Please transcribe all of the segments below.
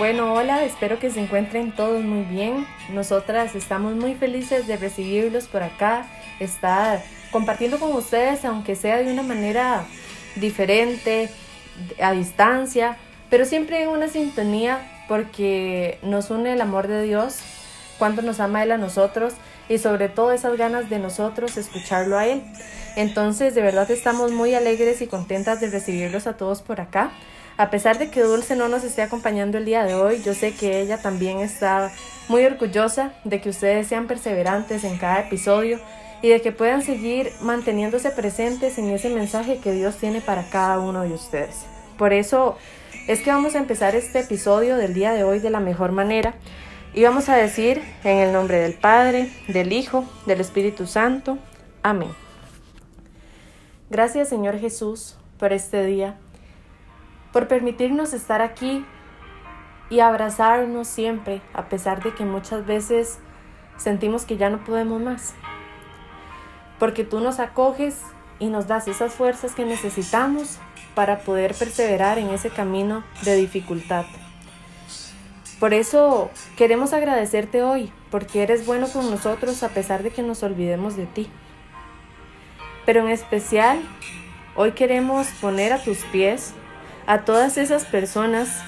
Bueno, hola, espero que se encuentren todos muy bien. Nosotras estamos muy felices de recibirlos por acá, estar compartiendo con ustedes, aunque sea de una manera diferente, a distancia, pero siempre en una sintonía porque nos une el amor de Dios, cuánto nos ama Él a nosotros y sobre todo esas ganas de nosotros escucharlo a Él. Entonces, de verdad estamos muy alegres y contentas de recibirlos a todos por acá. A pesar de que Dulce no nos esté acompañando el día de hoy, yo sé que ella también está muy orgullosa de que ustedes sean perseverantes en cada episodio y de que puedan seguir manteniéndose presentes en ese mensaje que Dios tiene para cada uno de ustedes. Por eso es que vamos a empezar este episodio del día de hoy de la mejor manera y vamos a decir en el nombre del Padre, del Hijo, del Espíritu Santo. Amén. Gracias Señor Jesús por este día por permitirnos estar aquí y abrazarnos siempre, a pesar de que muchas veces sentimos que ya no podemos más. Porque tú nos acoges y nos das esas fuerzas que necesitamos para poder perseverar en ese camino de dificultad. Por eso queremos agradecerte hoy, porque eres bueno con nosotros a pesar de que nos olvidemos de ti. Pero en especial, hoy queremos poner a tus pies a todas esas personas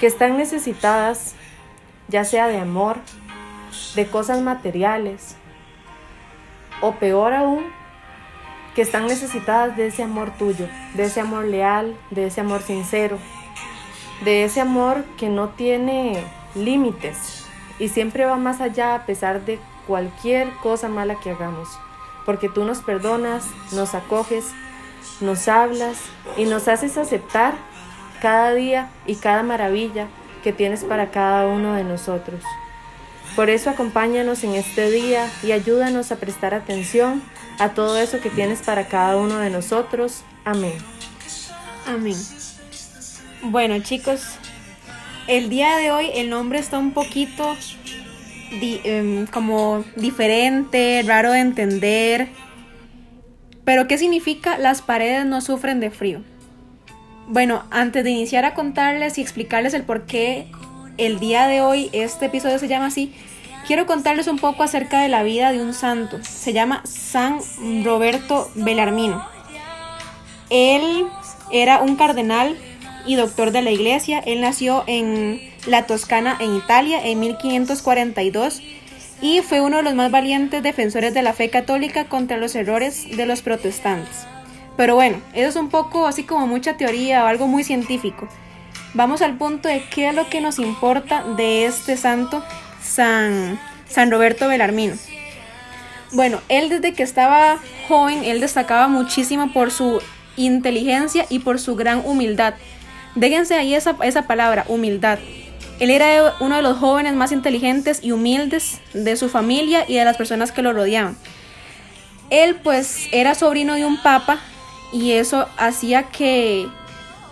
que están necesitadas, ya sea de amor, de cosas materiales, o peor aún, que están necesitadas de ese amor tuyo, de ese amor leal, de ese amor sincero, de ese amor que no tiene límites y siempre va más allá a pesar de cualquier cosa mala que hagamos, porque tú nos perdonas, nos acoges nos hablas y nos haces aceptar cada día y cada maravilla que tienes para cada uno de nosotros. Por eso acompáñanos en este día y ayúdanos a prestar atención a todo eso que tienes para cada uno de nosotros. Amén. Amén. Bueno chicos, el día de hoy el nombre está un poquito em, como diferente, raro de entender pero ¿qué significa las paredes no sufren de frío? Bueno, antes de iniciar a contarles y explicarles el por qué el día de hoy este episodio se llama así, quiero contarles un poco acerca de la vida de un santo. Se llama San Roberto Belarmino. Él era un cardenal y doctor de la iglesia. Él nació en la Toscana, en Italia, en 1542 y fue uno de los más valientes defensores de la fe católica contra los errores de los protestantes. Pero bueno, eso es un poco así como mucha teoría o algo muy científico. Vamos al punto de qué es lo que nos importa de este santo, San, San Roberto Belarmino. Bueno, él desde que estaba joven, él destacaba muchísimo por su inteligencia y por su gran humildad. Déjense ahí esa, esa palabra, humildad. Él era uno de los jóvenes más inteligentes y humildes de su familia y de las personas que lo rodeaban. Él pues era sobrino de un papa y eso hacía que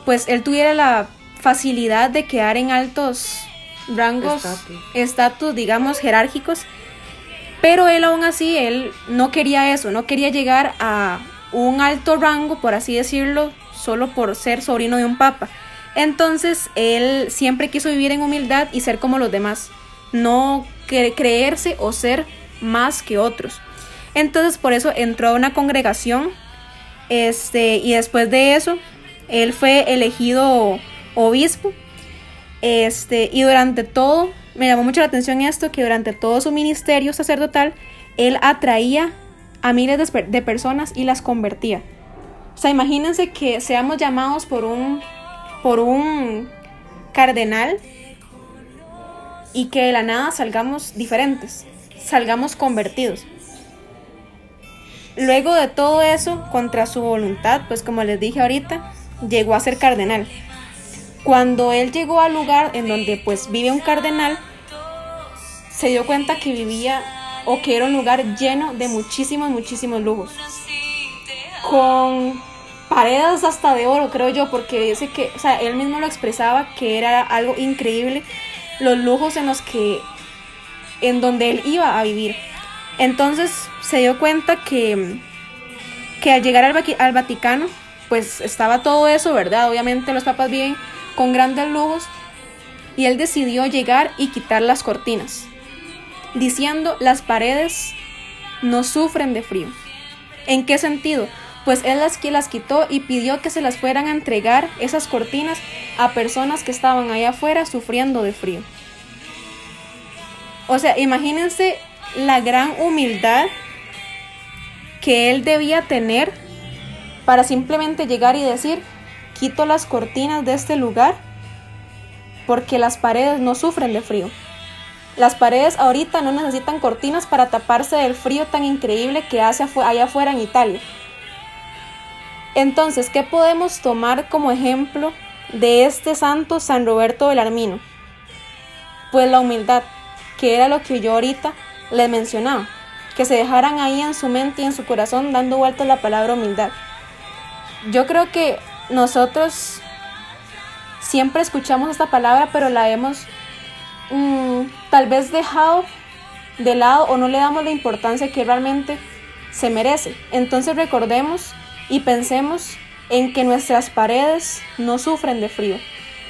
pues él tuviera la facilidad de quedar en altos rangos, estatus, digamos, jerárquicos. Pero él aún así, él no quería eso, no quería llegar a un alto rango, por así decirlo, solo por ser sobrino de un papa. Entonces él siempre quiso vivir en humildad y ser como los demás, no creerse o ser más que otros. Entonces por eso entró a una congregación este, y después de eso él fue elegido obispo. Este, y durante todo, me llamó mucho la atención esto, que durante todo su ministerio sacerdotal, él atraía a miles de, de personas y las convertía. O sea, imagínense que seamos llamados por un por un cardenal y que de la nada salgamos diferentes, salgamos convertidos. Luego de todo eso, contra su voluntad, pues como les dije ahorita, llegó a ser cardenal. Cuando él llegó al lugar en donde pues vive un cardenal, se dio cuenta que vivía o que era un lugar lleno de muchísimos, muchísimos lujos. Con paredes hasta de oro, creo yo, porque dice que, o sea, él mismo lo expresaba que era algo increíble los lujos en los que, en donde él iba a vivir. Entonces se dio cuenta que, que al llegar al, al Vaticano, pues estaba todo eso, ¿verdad? Obviamente los papas viven con grandes lujos, y él decidió llegar y quitar las cortinas, diciendo las paredes no sufren de frío. ¿En qué sentido? Pues él las, las quitó y pidió que se las fueran a entregar esas cortinas a personas que estaban allá afuera sufriendo de frío. O sea, imagínense la gran humildad que él debía tener para simplemente llegar y decir, quito las cortinas de este lugar porque las paredes no sufren de frío. Las paredes ahorita no necesitan cortinas para taparse del frío tan increíble que hace allá afuera en Italia. Entonces, ¿qué podemos tomar como ejemplo de este santo San Roberto Belarmino? Pues la humildad, que era lo que yo ahorita les mencionaba, que se dejaran ahí en su mente y en su corazón dando vueltas la palabra humildad. Yo creo que nosotros siempre escuchamos esta palabra, pero la hemos mm, tal vez dejado de lado o no le damos la importancia que realmente se merece. Entonces recordemos y pensemos en que nuestras paredes no sufren de frío.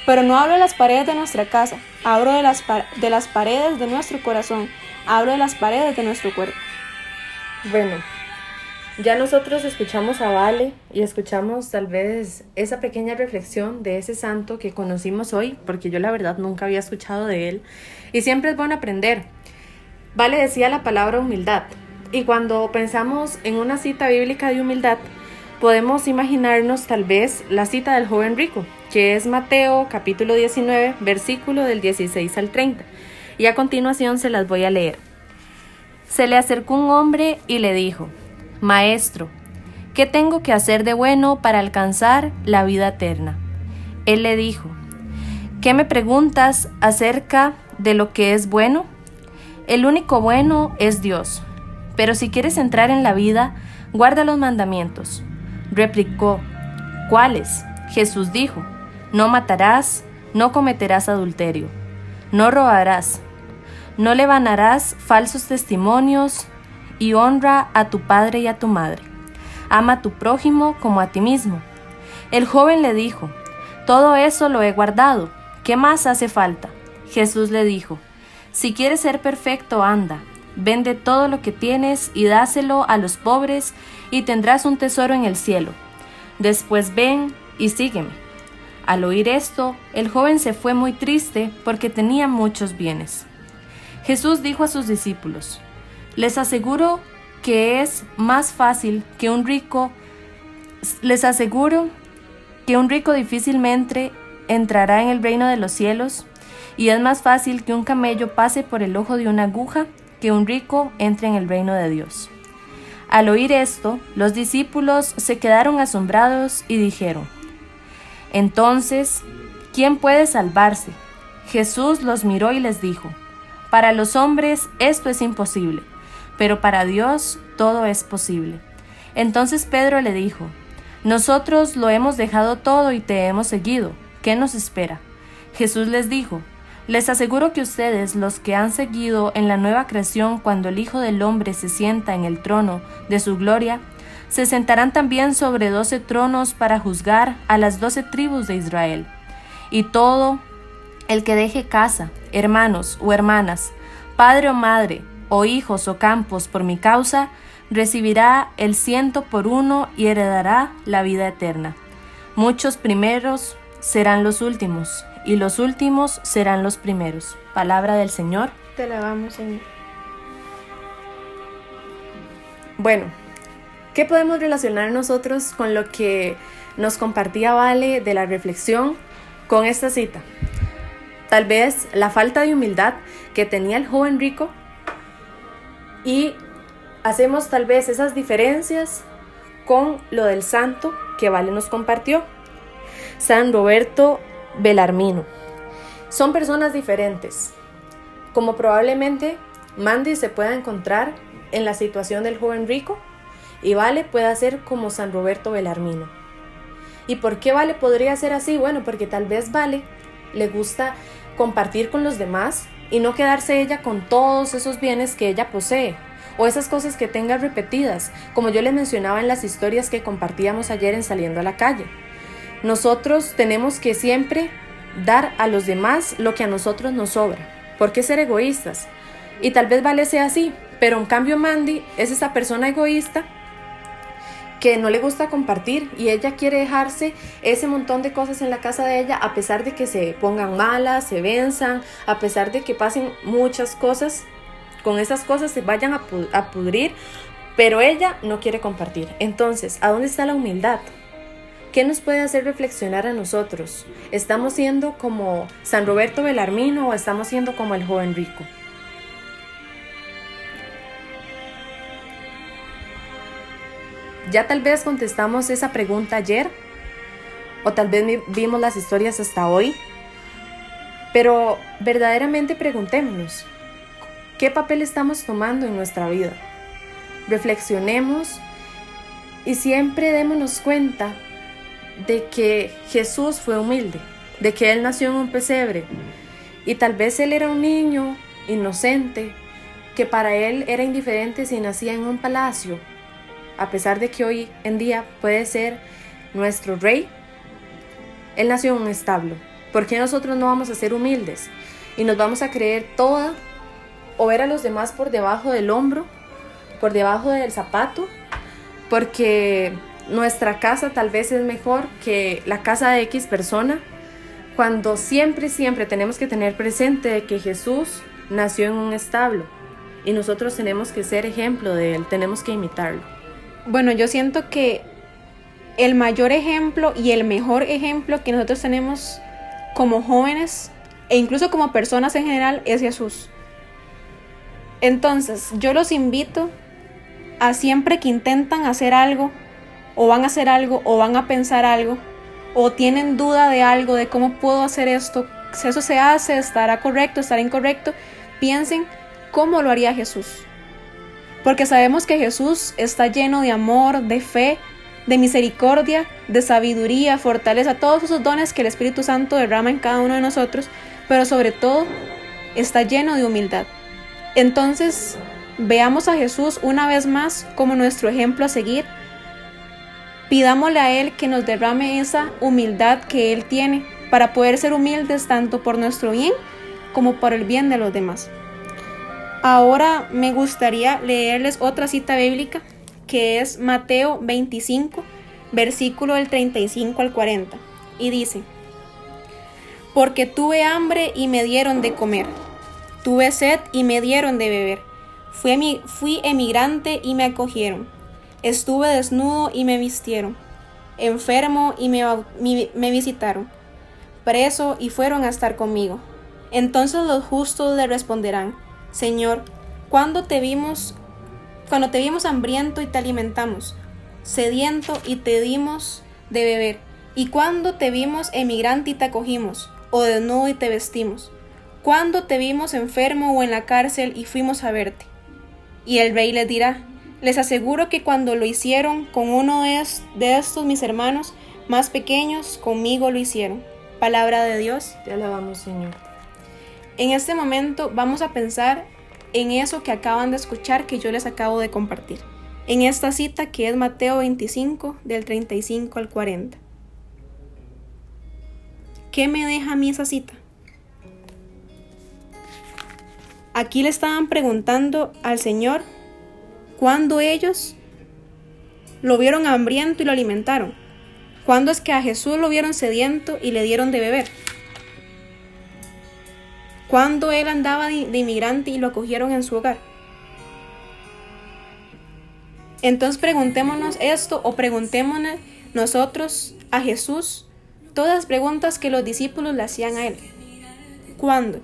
Pero no hablo de las paredes de nuestra casa, hablo de las, de las paredes de nuestro corazón, hablo de las paredes de nuestro cuerpo. Bueno, ya nosotros escuchamos a Vale y escuchamos tal vez esa pequeña reflexión de ese santo que conocimos hoy, porque yo la verdad nunca había escuchado de él, y siempre es bueno aprender. Vale decía la palabra humildad, y cuando pensamos en una cita bíblica de humildad, podemos imaginarnos tal vez la cita del joven rico, que es Mateo capítulo 19, versículo del 16 al 30. Y a continuación se las voy a leer. Se le acercó un hombre y le dijo, Maestro, ¿qué tengo que hacer de bueno para alcanzar la vida eterna? Él le dijo, ¿qué me preguntas acerca de lo que es bueno? El único bueno es Dios, pero si quieres entrar en la vida, guarda los mandamientos. Replicó, ¿cuáles? Jesús dijo, no matarás, no cometerás adulterio, no robarás, no levantarás falsos testimonios y honra a tu padre y a tu madre. Ama a tu prójimo como a ti mismo. El joven le dijo, todo eso lo he guardado, ¿qué más hace falta? Jesús le dijo, si quieres ser perfecto, anda, vende todo lo que tienes y dáselo a los pobres y tendrás un tesoro en el cielo. Después ven y sígueme. Al oír esto, el joven se fue muy triste porque tenía muchos bienes. Jesús dijo a sus discípulos, les aseguro que es más fácil que un rico, les aseguro que un rico difícilmente entrará en el reino de los cielos, y es más fácil que un camello pase por el ojo de una aguja que un rico entre en el reino de Dios. Al oír esto, los discípulos se quedaron asombrados y dijeron, Entonces, ¿quién puede salvarse? Jesús los miró y les dijo, Para los hombres esto es imposible, pero para Dios todo es posible. Entonces Pedro le dijo, Nosotros lo hemos dejado todo y te hemos seguido, ¿qué nos espera? Jesús les dijo, les aseguro que ustedes, los que han seguido en la nueva creación cuando el Hijo del Hombre se sienta en el trono de su gloria, se sentarán también sobre doce tronos para juzgar a las doce tribus de Israel. Y todo el que deje casa, hermanos o hermanas, padre o madre, o hijos o campos por mi causa, recibirá el ciento por uno y heredará la vida eterna. Muchos primeros serán los últimos, y los últimos serán los primeros. Palabra del Señor. Te la vamos, Señor. Bueno, ¿qué podemos relacionar nosotros con lo que nos compartía Vale de la reflexión con esta cita? Tal vez la falta de humildad que tenía el joven rico y hacemos tal vez esas diferencias con lo del santo que Vale nos compartió. San Roberto Belarmino. Son personas diferentes, como probablemente Mandy se pueda encontrar en la situación del joven rico y Vale pueda ser como San Roberto Belarmino. ¿Y por qué Vale podría ser así? Bueno, porque tal vez Vale le gusta compartir con los demás y no quedarse ella con todos esos bienes que ella posee o esas cosas que tenga repetidas, como yo le mencionaba en las historias que compartíamos ayer en Saliendo a la calle. Nosotros tenemos que siempre dar a los demás lo que a nosotros nos sobra. ¿Por qué ser egoístas? Y tal vez Vale sea así, pero en cambio Mandy es esa persona egoísta que no le gusta compartir y ella quiere dejarse ese montón de cosas en la casa de ella a pesar de que se pongan malas, se venzan, a pesar de que pasen muchas cosas, con esas cosas se vayan a, pudrir, pero ella no quiere compartir. Entonces, ¿a dónde está la humildad? ¿Qué nos puede hacer reflexionar a nosotros? ¿Estamos siendo como San Roberto Belarmino o estamos siendo como el joven rico? Ya tal vez contestamos esa pregunta ayer o tal vez vimos las historias hasta hoy, pero verdaderamente preguntémonos, ¿qué papel estamos tomando en nuestra vida? Reflexionemos y siempre démonos cuenta de que Jesús fue humilde, de que Él nació en un pesebre y tal vez Él era un niño inocente, que para Él era indiferente si nacía en un palacio, a pesar de que hoy en día puede ser nuestro rey, Él nació en un establo. ¿Por qué nosotros no vamos a ser humildes y nos vamos a creer toda o ver a los demás por debajo del hombro, por debajo del zapato? Porque nuestra casa tal vez es mejor que la casa de X persona, cuando siempre, siempre tenemos que tener presente que Jesús nació en un establo y nosotros tenemos que ser ejemplo de Él, tenemos que imitarlo. Bueno, yo siento que el mayor ejemplo y el mejor ejemplo que nosotros tenemos como jóvenes e incluso como personas en general es Jesús. Entonces, yo los invito a siempre que intentan hacer algo, o van a hacer algo o van a pensar algo o tienen duda de algo, de cómo puedo hacer esto, si eso se hace, estará correcto, estará incorrecto, piensen cómo lo haría Jesús. Porque sabemos que Jesús está lleno de amor, de fe, de misericordia, de sabiduría, fortaleza, todos esos dones que el Espíritu Santo derrama en cada uno de nosotros, pero sobre todo está lleno de humildad. Entonces, veamos a Jesús una vez más como nuestro ejemplo a seguir Pidámosle a Él que nos derrame esa humildad que Él tiene para poder ser humildes tanto por nuestro bien como por el bien de los demás. Ahora me gustaría leerles otra cita bíblica que es Mateo 25, versículo del 35 al 40. Y dice, Porque tuve hambre y me dieron de comer, tuve sed y me dieron de beber, fui, fui emigrante y me acogieron Estuve desnudo y me vistieron, enfermo y me, visitaron, preso y fueron a estar conmigo. Entonces los justos le responderán, Señor, ¿cuándo te vimos, cuando te vimos hambriento y te alimentamos, sediento y te dimos de beber? ¿Y cuando te vimos emigrante y te acogimos, o desnudo y te vestimos? ¿Cuándo te vimos enfermo o en la cárcel y fuimos a verte? Y el rey le dirá, les aseguro que cuando lo hicieron con uno de estos mis hermanos más pequeños, conmigo lo hicieron. Palabra de Dios. Te alabamos, Señor. En este momento vamos a pensar en eso que acaban de escuchar que yo les acabo de compartir. En esta cita que es Mateo 25 del 35 al 40. ¿Qué me deja a mí esa cita? Aquí le estaban preguntando al Señor cuando ellos lo vieron hambriento y lo alimentaron? ¿Cuándo es que a Jesús lo vieron sediento y le dieron de beber? ¿Cuándo él andaba de, inmigrante y lo acogieron en su hogar? Entonces preguntémonos esto o preguntémonos nosotros a Jesús todas las preguntas que los discípulos le hacían a él. ¿Cuándo?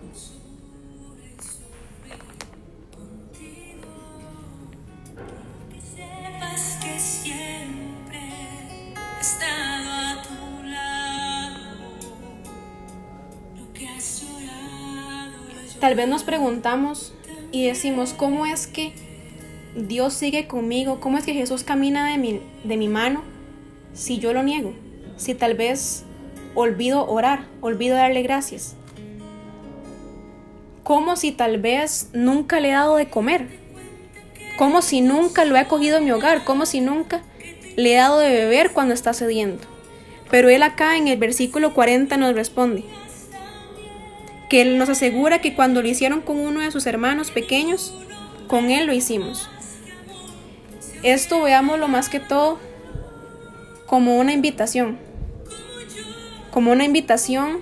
Tal vez nos preguntamos y decimos, ¿cómo es que Dios sigue conmigo? ¿Cómo es que Jesús camina de mi, de mi mano si yo lo niego? Si tal vez olvido orar, olvido darle gracias. ¿Cómo si tal vez nunca le he dado de comer? ¿Cómo si nunca lo he acogido en mi hogar? ¿Cómo si nunca le he dado de beber cuando está cediendo? Pero él acá en el versículo 40 nos responde, que Él nos asegura que cuando lo hicieron con uno de sus hermanos pequeños, con Él lo hicimos. Esto veámoslo más que todo como una invitación, como una invitación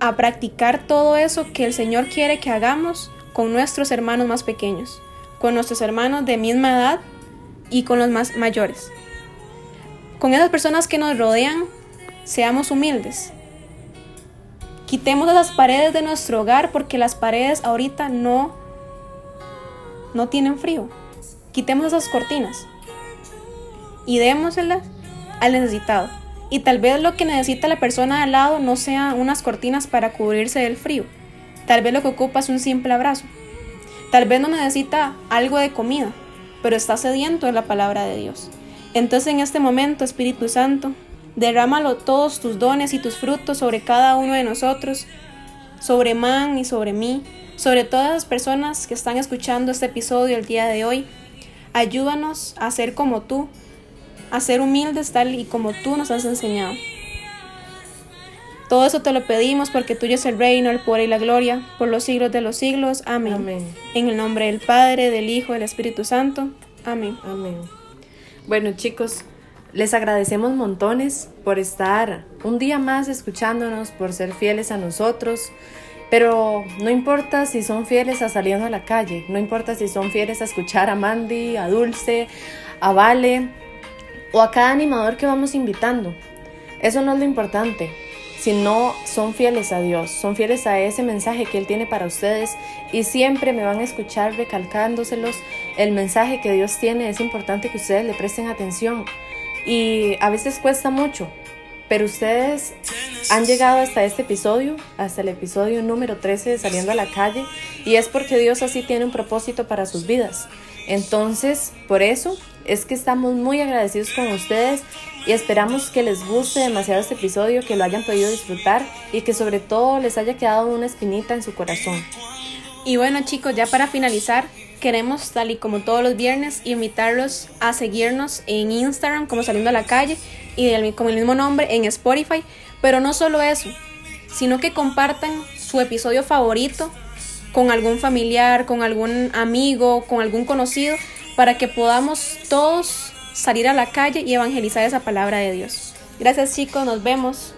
a practicar todo eso que el Señor quiere que hagamos con nuestros hermanos más pequeños, con nuestros hermanos de misma edad y con los más mayores. Con esas personas que nos rodean, seamos humildes. Quitemos esas paredes de nuestro hogar porque las paredes ahorita no no tienen frío. Quitemos esas cortinas y démoselas al necesitado. Y tal vez lo que necesita la persona de al lado no sean unas cortinas para cubrirse del frío. Tal vez lo que ocupa es un simple abrazo. Tal vez no necesita algo de comida, pero está sediento de la palabra de Dios. Entonces en este momento, Espíritu Santo, derrámalo todos tus dones y tus frutos sobre cada uno de nosotros, sobre Man y sobre mí, sobre todas las personas que están escuchando este episodio el día de hoy. Ayúdanos a ser como tú, a ser humildes tal y como tú nos has enseñado. Todo eso te lo pedimos porque tuyo es el reino, el poder y la gloria, por los siglos de los siglos. Amén. Amén. En el nombre del Padre, del Hijo del Espíritu Santo. Amén. Amén. Bueno chicos, les agradecemos montones por estar un día más escuchándonos, por ser fieles a nosotros. Pero no importa si son fieles a saliendo a la calle, no importa si son fieles a escuchar a Mandy, a Dulce, a Vale o a cada animador que vamos invitando. Eso no es lo importante si no son fieles a Dios, son fieles a ese mensaje que Él tiene para ustedes y siempre me van a escuchar recalcándoselos el mensaje que Dios tiene. Es importante que ustedes le presten atención y a veces cuesta mucho, pero ustedes han llegado hasta este episodio, hasta el episodio número 13 de Saliendo a la calle y es porque Dios así tiene un propósito para sus vidas. Entonces, por eso es que estamos muy agradecidos con ustedes y esperamos que les guste demasiado este episodio, que lo hayan podido disfrutar y que sobre todo les haya quedado una espinita en su corazón. Y bueno chicos, ya para finalizar, queremos, tal y como todos los viernes, invitarlos a seguirnos en Instagram como Saliendo a la Calle y con el mismo nombre en Spotify. Pero no solo eso, sino que compartan su episodio favorito con algún familiar, con algún amigo, con algún conocido, para que podamos todos salir a la calle y evangelizar esa palabra de Dios. Gracias chicos, nos vemos.